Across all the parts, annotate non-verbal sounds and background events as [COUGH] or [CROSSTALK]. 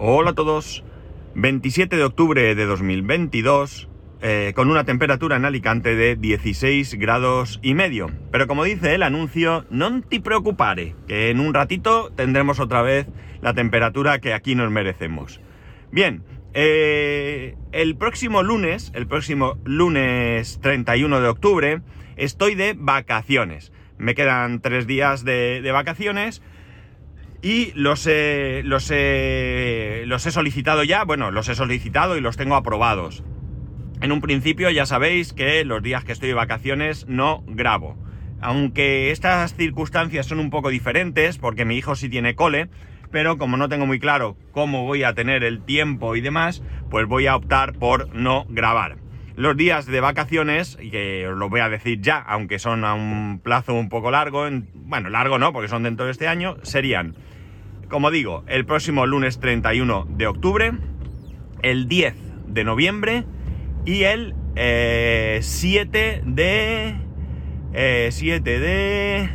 Hola a todos. 27 de octubre de 2022, eh, con una temperatura en Alicante de 16 grados y medio. Pero como dice el anuncio, no te preocupare, que en un ratito tendremos otra vez la temperatura que aquí nos merecemos. Bien, eh, el próximo lunes, el próximo lunes 31 de octubre, estoy de vacaciones. Me quedan tres días de, de vacaciones y los he, los, los he solicitado ya, bueno, los he solicitado y los tengo aprobados. En un principio ya sabéis que los días que estoy de vacaciones no grabo. Aunque estas circunstancias son un poco diferentes, porque mi hijo sí tiene cole, pero como no tengo muy claro cómo voy a tener el tiempo y demás, pues voy a optar por no grabar. Los días de vacaciones, y que os lo voy a decir ya, aunque son a un plazo un poco largo, bueno, largo no, porque son dentro de este año, serían, como digo, el próximo lunes 31 de octubre, el 10 de noviembre y el 7 de... 7 de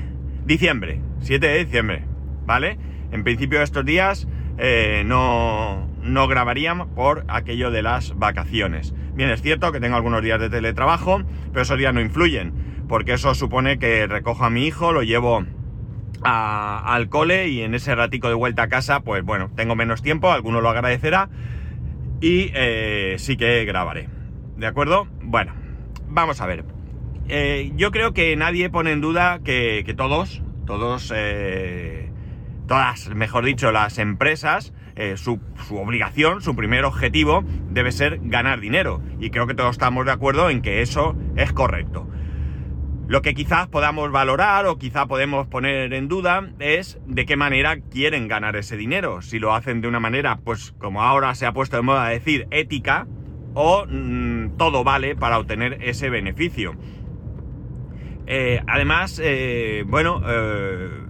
diciembre. 7 de diciembre, ¿vale? En principio estos días eh, no, no grabarían por aquello de las vacaciones. Bien, es cierto que tengo algunos días de teletrabajo, pero esos días no influyen, porque eso supone que recojo a mi hijo, lo llevo al cole y en ese ratico de vuelta a casa, pues bueno, tengo menos tiempo, alguno lo agradecerá y eh, sí que grabaré. ¿De acuerdo? Bueno, vamos a ver. Eh, yo creo que nadie pone en duda que, todos, todos, eh, todas, mejor dicho, las empresas, eh, su, obligación, su primer objetivo debe ser ganar dinero. Y creo que todos estamos de acuerdo en que eso es correcto. Lo que quizás podamos valorar o quizá podemos poner en duda es de qué manera quieren ganar ese dinero. Si lo hacen de una manera, pues como ahora se ha puesto de moda decir, ética, o mm, todo vale para obtener ese beneficio. Eh, además, eh, bueno,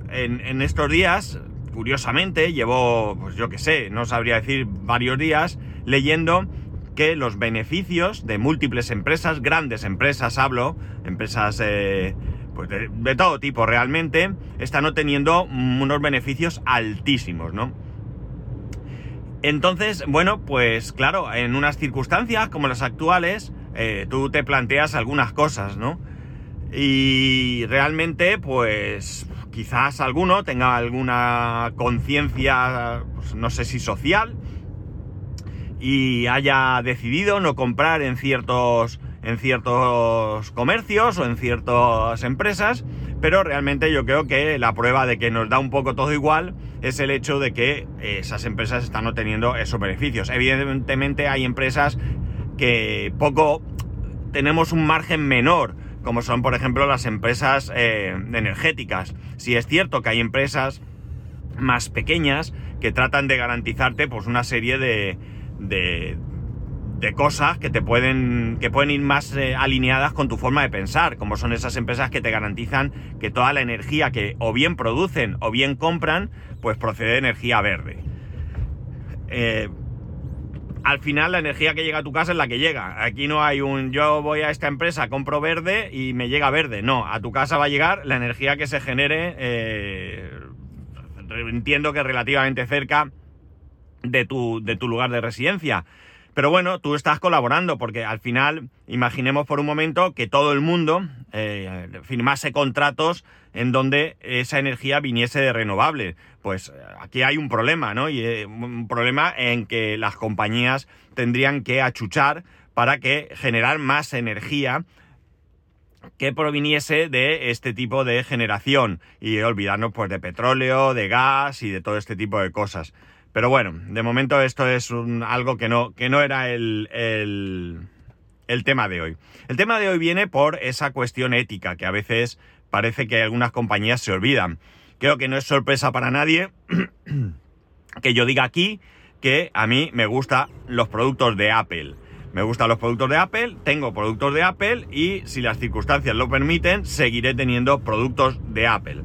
en, en, estos días curiosamente, llevo, pues yo qué sé, no sabría decir varios días, leyendo que los beneficios de múltiples empresas, grandes empresas hablo, empresas eh, pues de, todo tipo realmente, están obteniendo unos beneficios altísimos, ¿no? Entonces, bueno, pues claro, en unas circunstancias como las actuales, eh, tú te planteas algunas cosas, ¿no? Y realmente, pues quizás alguno tenga alguna conciencia, pues, no sé si social, y haya decidido no comprar en ciertos, en ciertos comercios o en ciertas empresas, pero realmente yo creo que la prueba de que nos da un poco todo igual es el hecho de que esas empresas están obteniendo esos beneficios. Evidentemente hay empresas que poco tenemos un margen menor como son por ejemplo las empresas eh, energéticas. Si es cierto que hay empresas más pequeñas que tratan de garantizarte pues una serie de, de, cosas que te pueden, que pueden ir más eh, alineadas con tu forma de pensar, como son esas empresas que te garantizan que toda la energía que o bien producen o bien compran, pues procede de energía verde. Eh, al final la energía que llega a tu casa es la que llega. Aquí no hay un yo voy a esta empresa, compro verde y me llega verde. No, a tu casa va a llegar la energía que se genere, eh, entiendo que relativamente cerca de tu, de tu lugar de residencia. Pero bueno, tú estás colaborando porque al final, imaginemos por un momento que todo el mundo eh, firmase contratos en donde esa energía viniese de renovable. Pues aquí hay un problema, ¿no? Y eh, un problema en que las compañías tendrían que achuchar para que generar más energía que proviniese de este tipo de generación y olvidarnos pues de petróleo, de gas y de todo este tipo de cosas. Pero bueno, de momento esto es algo que no, que no era el, el, tema de hoy. El tema de hoy viene por esa cuestión ética, que a veces parece que algunas compañías se olvidan. Creo que no es sorpresa para nadie [CLEARS THROAT] que yo diga aquí que a mí me gustan los productos de Apple. Me gustan los productos de Apple, tengo productos de Apple y si las circunstancias lo permiten, seguiré teniendo productos de Apple.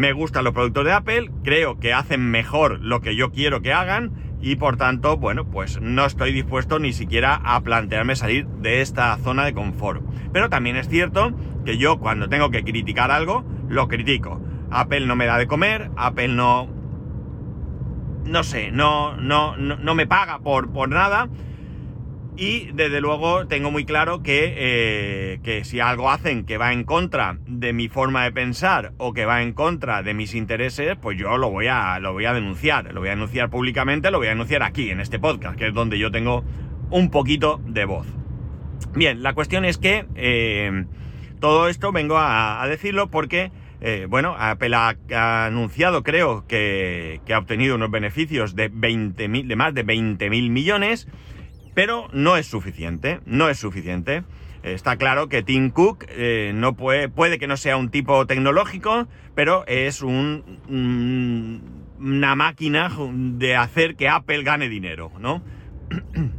Me gustan los productos de Apple, creo que hacen mejor lo que yo quiero que hagan y por tanto, bueno, pues no estoy dispuesto ni siquiera a plantearme salir de esta zona de confort. Pero también es cierto que yo cuando tengo que criticar algo, lo critico. Apple no me da de comer, Apple no no sé, no, no, no, me paga por, por nada. Y desde luego tengo muy claro que, eh, que, si algo hacen que va en contra de mi forma de pensar o que va en contra de mis intereses, pues yo lo voy a, lo voy a denunciar. Lo voy a denunciar públicamente, lo voy a denunciar aquí, en este podcast, que es donde yo tengo un poquito de voz. Bien, la cuestión es que eh, todo esto vengo a, decirlo porque, eh, bueno, Apple ha, anunciado, creo, que, ha obtenido unos beneficios de, 20 de más de 20 mil millones, pero no es suficiente, no es suficiente. Está claro que Tim Cook eh, no puede, puede que no sea un tipo tecnológico, pero es un, una máquina de hacer que Apple gane dinero, ¿no? [CLEARS THROAT]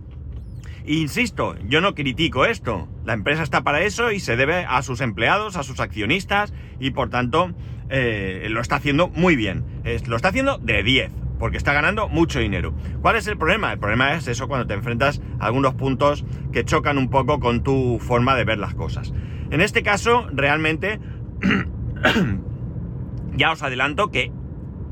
Insisto, yo no critico esto. La empresa está para eso y se debe a sus empleados, a sus accionistas y por tanto eh, lo está haciendo muy bien. lo está haciendo de 10 porque está ganando mucho dinero. ¿Cuál es el problema? El problema es eso cuando te enfrentas a algunos puntos que chocan un poco con tu forma de ver las cosas. En este caso, realmente, [CLEARS THROAT] ya os adelanto que,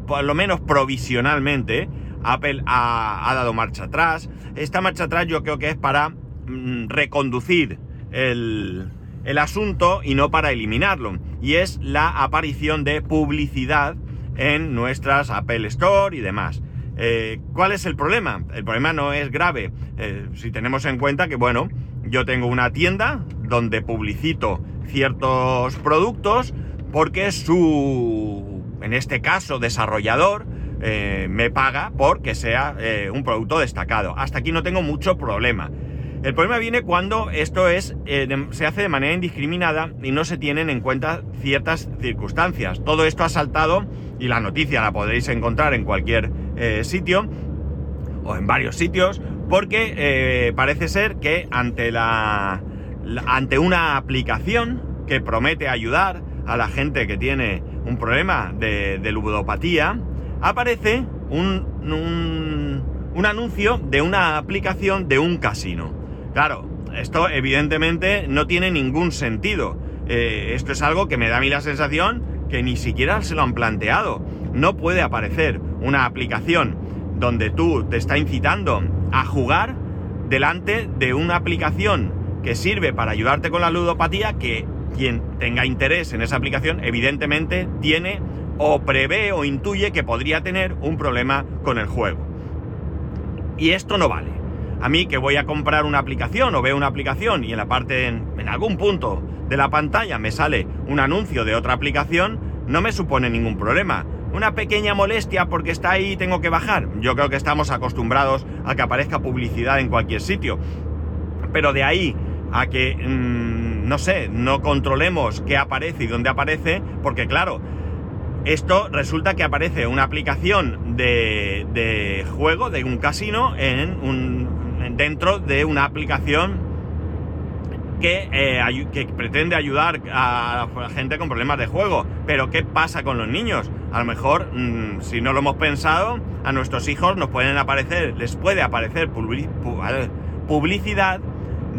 por lo menos provisionalmente, Apple ha, dado marcha atrás. Esta marcha atrás yo creo que es para mm, reconducir el, asunto y no para eliminarlo. Y es la aparición de publicidad en nuestras Apple Store y demás. Eh, ¿Cuál es el problema? El problema no es grave. Eh, si tenemos en cuenta que, bueno, yo tengo una tienda donde publicito ciertos productos porque su, en este caso, desarrollador, eh, me paga porque sea un producto destacado. Hasta aquí no tengo mucho problema. El problema viene cuando esto es, eh, se hace de manera indiscriminada y no se tienen en cuenta ciertas circunstancias. Todo esto ha saltado y la noticia la podréis encontrar en cualquier sitio o en varios sitios porque parece ser que ante, una aplicación que promete ayudar a la gente que tiene un problema de, de ludopatía, aparece un, un, anuncio de una aplicación de un casino. Claro, esto evidentemente no tiene ningún sentido. Eh, esto es algo que me da a mí la sensación que ni siquiera se lo han planteado. No puede aparecer una aplicación donde tú te está incitando a jugar delante de una aplicación que sirve para ayudarte con la ludopatía que quien tenga interés en esa aplicación evidentemente tiene o prevé o intuye que podría tener un problema con el juego. Y esto no vale. A mí que voy a comprar una aplicación o veo una aplicación y en la parte, en, algún punto de la pantalla me sale un anuncio de otra aplicación, no me supone ningún problema. Una pequeña molestia porque está ahí y tengo que bajar. Yo creo que estamos acostumbrados a que aparezca publicidad en cualquier sitio. Pero de ahí a que, mm, no sé, no controlemos qué aparece y dónde aparece, porque claro, esto resulta que aparece una aplicación de, juego, de un casino, en un, dentro de una aplicación que, eh, que, pretende ayudar a la gente con problemas de juego. Pero ¿qué pasa con los niños? A lo mejor, mm, si no lo hemos pensado, a nuestros hijos nos pueden aparecer, les puede aparecer publicidad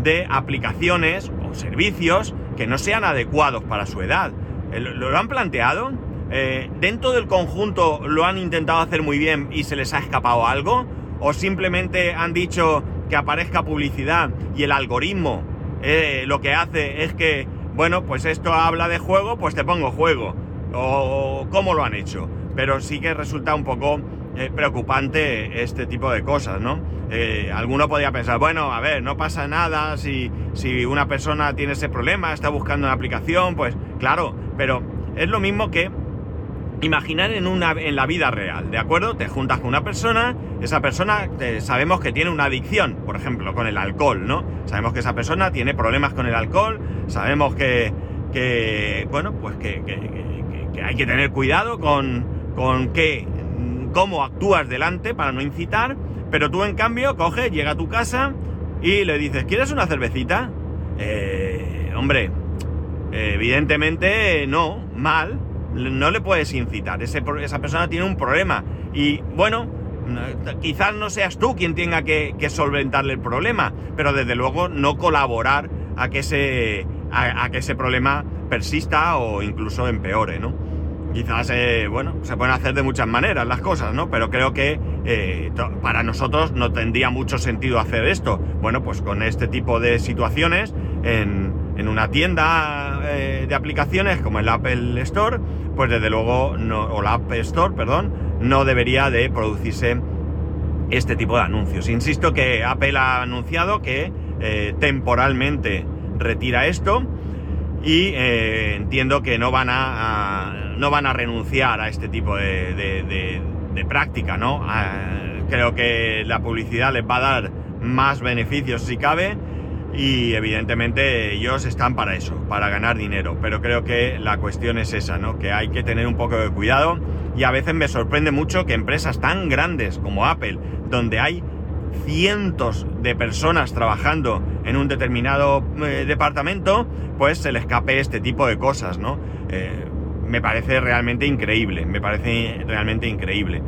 de aplicaciones o servicios que no sean adecuados para su edad. ¿Lo han planteado? Eh, ¿Dentro del conjunto lo han intentado hacer muy bien y se les ha escapado algo? ¿O simplemente han dicho que aparezca publicidad y el algoritmo eh, lo que hace es que, bueno, pues esto habla de juego, pues te pongo juego? ¿O cómo lo han hecho? Pero sí que resulta un poco eh, preocupante este tipo de cosas, ¿no? alguno podría pensar, bueno, a ver, no pasa nada si, si una persona tiene ese problema, está buscando una aplicación, pues claro, pero es lo mismo que imaginar en, una, en la vida real, ¿de acuerdo? Te juntas con una persona, esa persona eh, sabemos que tiene una adicción, por ejemplo, con el alcohol, ¿no? Sabemos que esa persona tiene problemas con el alcohol, sabemos que, que bueno, pues que, que, hay que tener cuidado con, con qué, cómo actúas delante para no incitar, pero tú en cambio coges, llega a tu casa y le dices, ¿quieres una cervecita? Eh, hombre, evidentemente no, mal, no le puedes incitar. esa persona tiene un problema. Y bueno, quizás no seas tú quien tenga que, solventarle el problema, pero desde luego no colaborar a que ese, a, que ese problema persista o incluso empeore, ¿no? Quizás, eh, bueno, se pueden hacer de muchas maneras las cosas, ¿no? Pero creo que eh, para nosotros no tendría mucho sentido hacer esto. Bueno, pues con este tipo de situaciones, en, una tienda eh, de aplicaciones como el Apple Store, pues desde luego, no, o la App Store, perdón, no debería de producirse este tipo de anuncios. Insisto que Apple ha anunciado que temporalmente retira esto y entiendo que no van a no van a renunciar a este tipo de, práctica, ¿no? creo que la publicidad les va a dar más beneficios si cabe y evidentemente ellos están para eso, para ganar dinero. Pero creo que la cuestión es esa, ¿no? Que hay que tener un poco de cuidado y a veces me sorprende mucho que empresas tan grandes como Apple, donde hay cientos de personas trabajando en un determinado eh, departamento, pues se le escape este tipo de cosas, ¿no? Eh, me parece realmente increíble, me parece realmente increíble.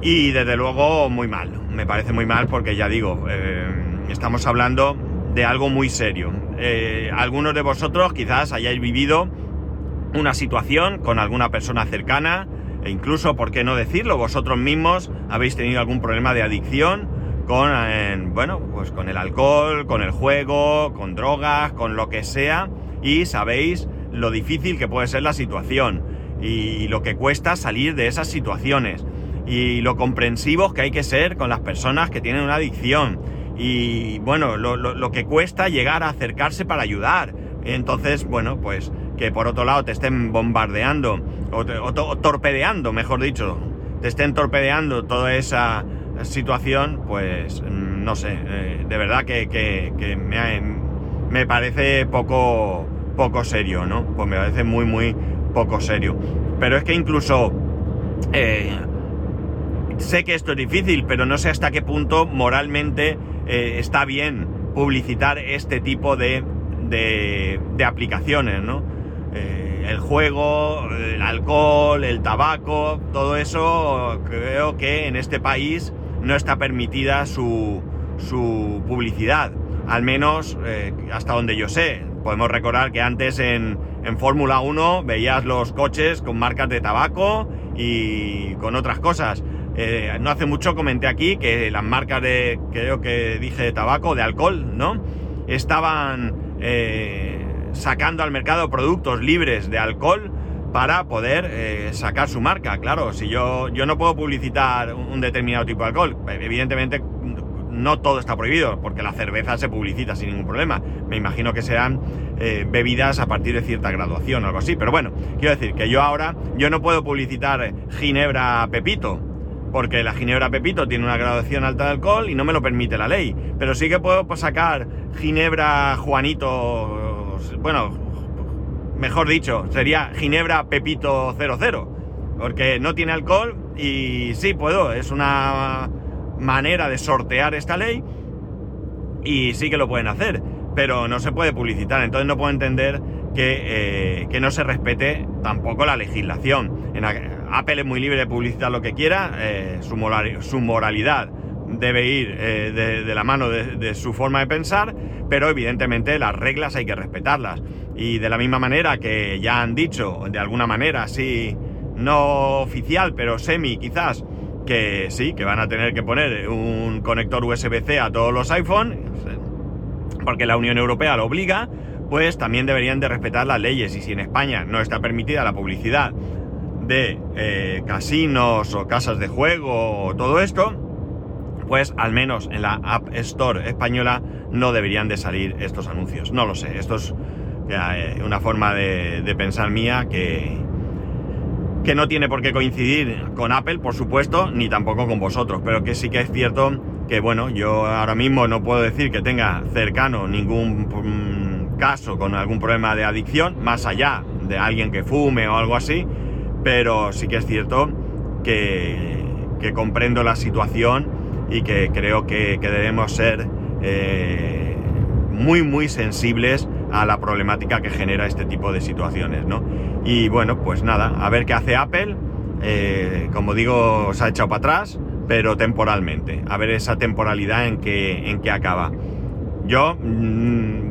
Y desde luego muy mal, me parece muy mal porque ya digo, eh, estamos hablando de algo muy serio. Eh, algunos de vosotros quizás hayáis vivido una situación con alguna persona cercana e incluso, ¿por qué no decirlo? Vosotros mismos habéis tenido algún problema de adicción con, bueno, pues con el alcohol, con el juego, con drogas, con lo que sea y sabéis lo difícil que puede ser la situación y lo que cuesta salir de esas situaciones y lo comprensivos que hay que ser con las personas que tienen una adicción y bueno, lo, que cuesta llegar a acercarse para ayudar. Entonces, bueno, pues que por otro lado te estén bombardeando o, torpedeando, mejor dicho, te estén torpedeando toda esa situación, pues no sé, eh, de verdad que, me, me parece poco poco serio, ¿no? Pues me parece muy, muy poco serio. Pero es que incluso... Eh, sé que esto es difícil, pero no sé hasta qué punto moralmente eh, está bien publicitar este tipo de, de, aplicaciones, ¿no? Eh, el juego, el alcohol, el tabaco, todo eso creo que en este país no está permitida su, su publicidad. Al menos hasta donde yo sé podemos recordar que antes en, Fórmula 1 veías los coches con marcas de tabaco y con otras cosas. Eh, no hace mucho comenté aquí que las marcas de, creo que dije de tabaco, de alcohol, ¿no? Estaban eh, sacando al mercado productos libres de alcohol para poder eh, sacar su marca. Claro, si yo, yo no puedo publicitar un determinado tipo de alcohol, evidentemente no todo está prohibido, porque la cerveza se publicita sin ningún problema. Me imagino que eh, bebidas a partir de cierta graduación o algo así. Pero bueno, quiero decir que yo ahora, yo no puedo publicitar Ginebra Pepito, porque la Ginebra Pepito tiene una graduación alta de alcohol y no me lo permite la ley. Pero sí que puedo pues, sacar Ginebra Juanito, bueno, mejor dicho, sería Ginebra Pepito 00, porque no tiene alcohol y sí puedo, es una manera de sortear esta ley y sí que lo pueden hacer, pero no se puede publicitar, entonces no puedo entender que, eh, no se respete tampoco la legislación. Apple es muy libre de publicitar lo que quiera, eh, su, su, moralidad debe ir eh, de, la mano de, de, su forma de pensar, pero evidentemente las reglas hay que respetarlas. Y de la misma manera que ya han dicho, de alguna manera, sí, no oficial, pero semi quizás, que sí, que van a tener que poner un conector USB-C a todos los iPhone, porque la Unión Europea lo obliga, pues también deberían de respetar las leyes. Y si en España no está permitida la publicidad de eh, casinos o casas de juego o todo esto, pues al menos en la App Store española no deberían de salir estos anuncios. No lo sé, esto es eh, una forma de pensar mía que, que no tiene por qué coincidir con Apple, por supuesto, ni tampoco con vosotros, pero que sí que es cierto que, bueno, yo ahora mismo no puedo decir que tenga cercano ningún mm, caso con algún problema de adicción, más allá de alguien que fume o algo así, pero sí que es cierto que, comprendo la situación y que creo que, debemos ser eh, muy, muy sensibles a la problemática que genera este tipo de situaciones, ¿no? Y bueno, pues nada, a ver qué hace Apple. Eh, como digo, se ha echado para atrás, pero temporalmente. A ver esa temporalidad en que, en que acaba. Yo mm,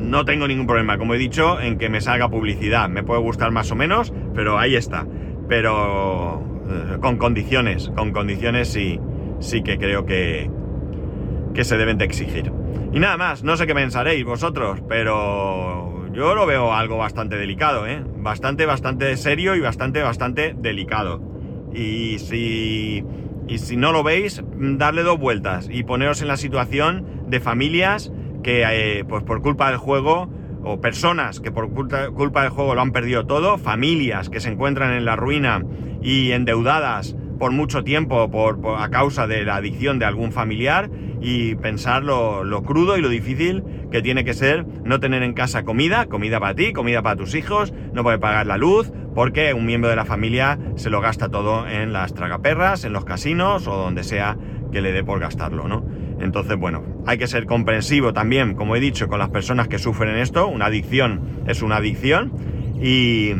no tengo ningún problema, como he dicho, en que me salga publicidad. Me puede gustar más o menos, pero ahí está. Pero eh, con condiciones, con condiciones sí, sí que creo que, que se deben de exigir. Y nada más, no sé qué pensaréis vosotros, pero yo lo veo algo bastante delicado, ¿eh? Bastante, bastante serio y bastante, bastante delicado. Y si, y si no lo veis, darle dos vueltas y poneros en la situación de familias que, eh, pues por culpa del juego, o personas que por culpa, del juego lo han perdido todo, familias que se encuentran en la ruina y endeudadas por mucho tiempo por, a causa de la adicción de algún familiar y pensar lo, lo, crudo y lo difícil que tiene que ser no tener en casa comida, comida para ti, comida para tus hijos, no poder pagar la luz, porque un miembro de la familia se lo gasta todo en las tragaperras, en los casinos o donde sea que le dé por gastarlo, ¿no? Entonces, bueno, hay que ser comprensivo también, como he dicho, con las personas que sufren esto. Una adicción es una adicción y,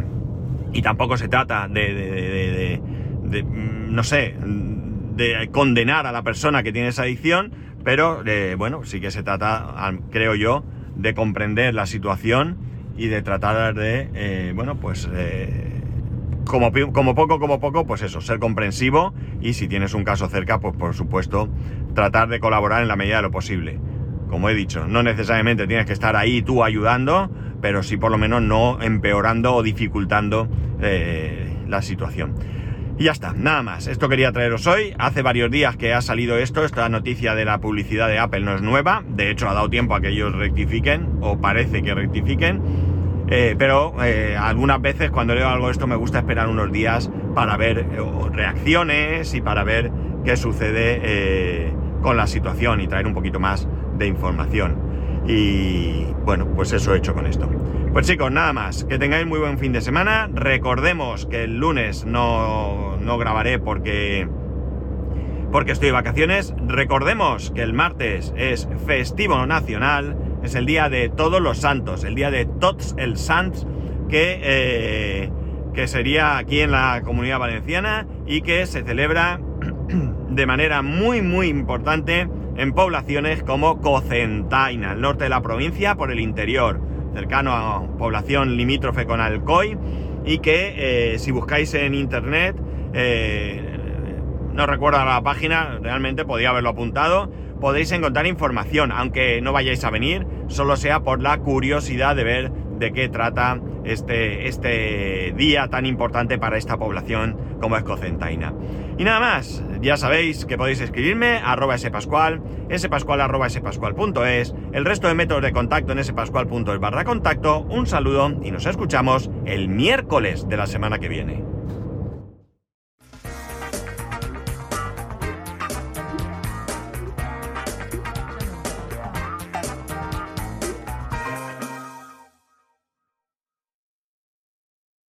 y tampoco se trata de, de, no sé, de condenar a la persona que tiene esa adicción, pero eh, bueno, sí que se trata, creo yo, de comprender la situación y de tratar de, eh, bueno, pues eh, como, poco, como poco, pues eso, ser comprensivo y si tienes un caso cerca, pues por supuesto, tratar de colaborar en la medida de lo posible. Como he dicho, no necesariamente tienes que estar ahí tú ayudando, pero sí por lo menos no empeorando o dificultando eh, la situación. Y ya está, nada más. Esto quería traeros hoy. Hace varios días que ha salido esto, esta noticia de la publicidad de Apple no es nueva. De hecho, ha dado tiempo a que ellos rectifiquen, o parece que rectifiquen. Eh, pero eh, algunas veces cuando leo algo de esto me gusta esperar unos días para ver eh, reacciones y para ver qué sucede con la situación y traer un poquito más de información. Y bueno, pues eso he hecho con esto. Pues chicos, nada más. Que tengáis muy buen fin de semana. Recordemos que el lunes no, no grabaré porque porque estoy de vacaciones. Recordemos que el martes es festivo nacional, es el día de todos los santos, el día de Tots el Sants, que, eh, que sería aquí en la comunidad valenciana y que se celebra [CLEARS THROAT] de manera muy muy importante en poblaciones como Cocentaina, al norte de la provincia, por el interior, cercano a población limítrofe con Alcoy, y que eh, si buscáis en internet, eh, no recuerdo la página, realmente podía haberlo apuntado, podéis encontrar información, aunque no vayáis a venir, solo sea por la curiosidad de ver de qué trata este, este día tan importante para esta población como es Cocentaina. Y nada más, ya sabéis que podéis escribirme arroba spascual, spascual arroba spascual.es, el resto de métodos de contacto en spascual.es barra contacto, un saludo y nos escuchamos el miércoles de la semana que viene.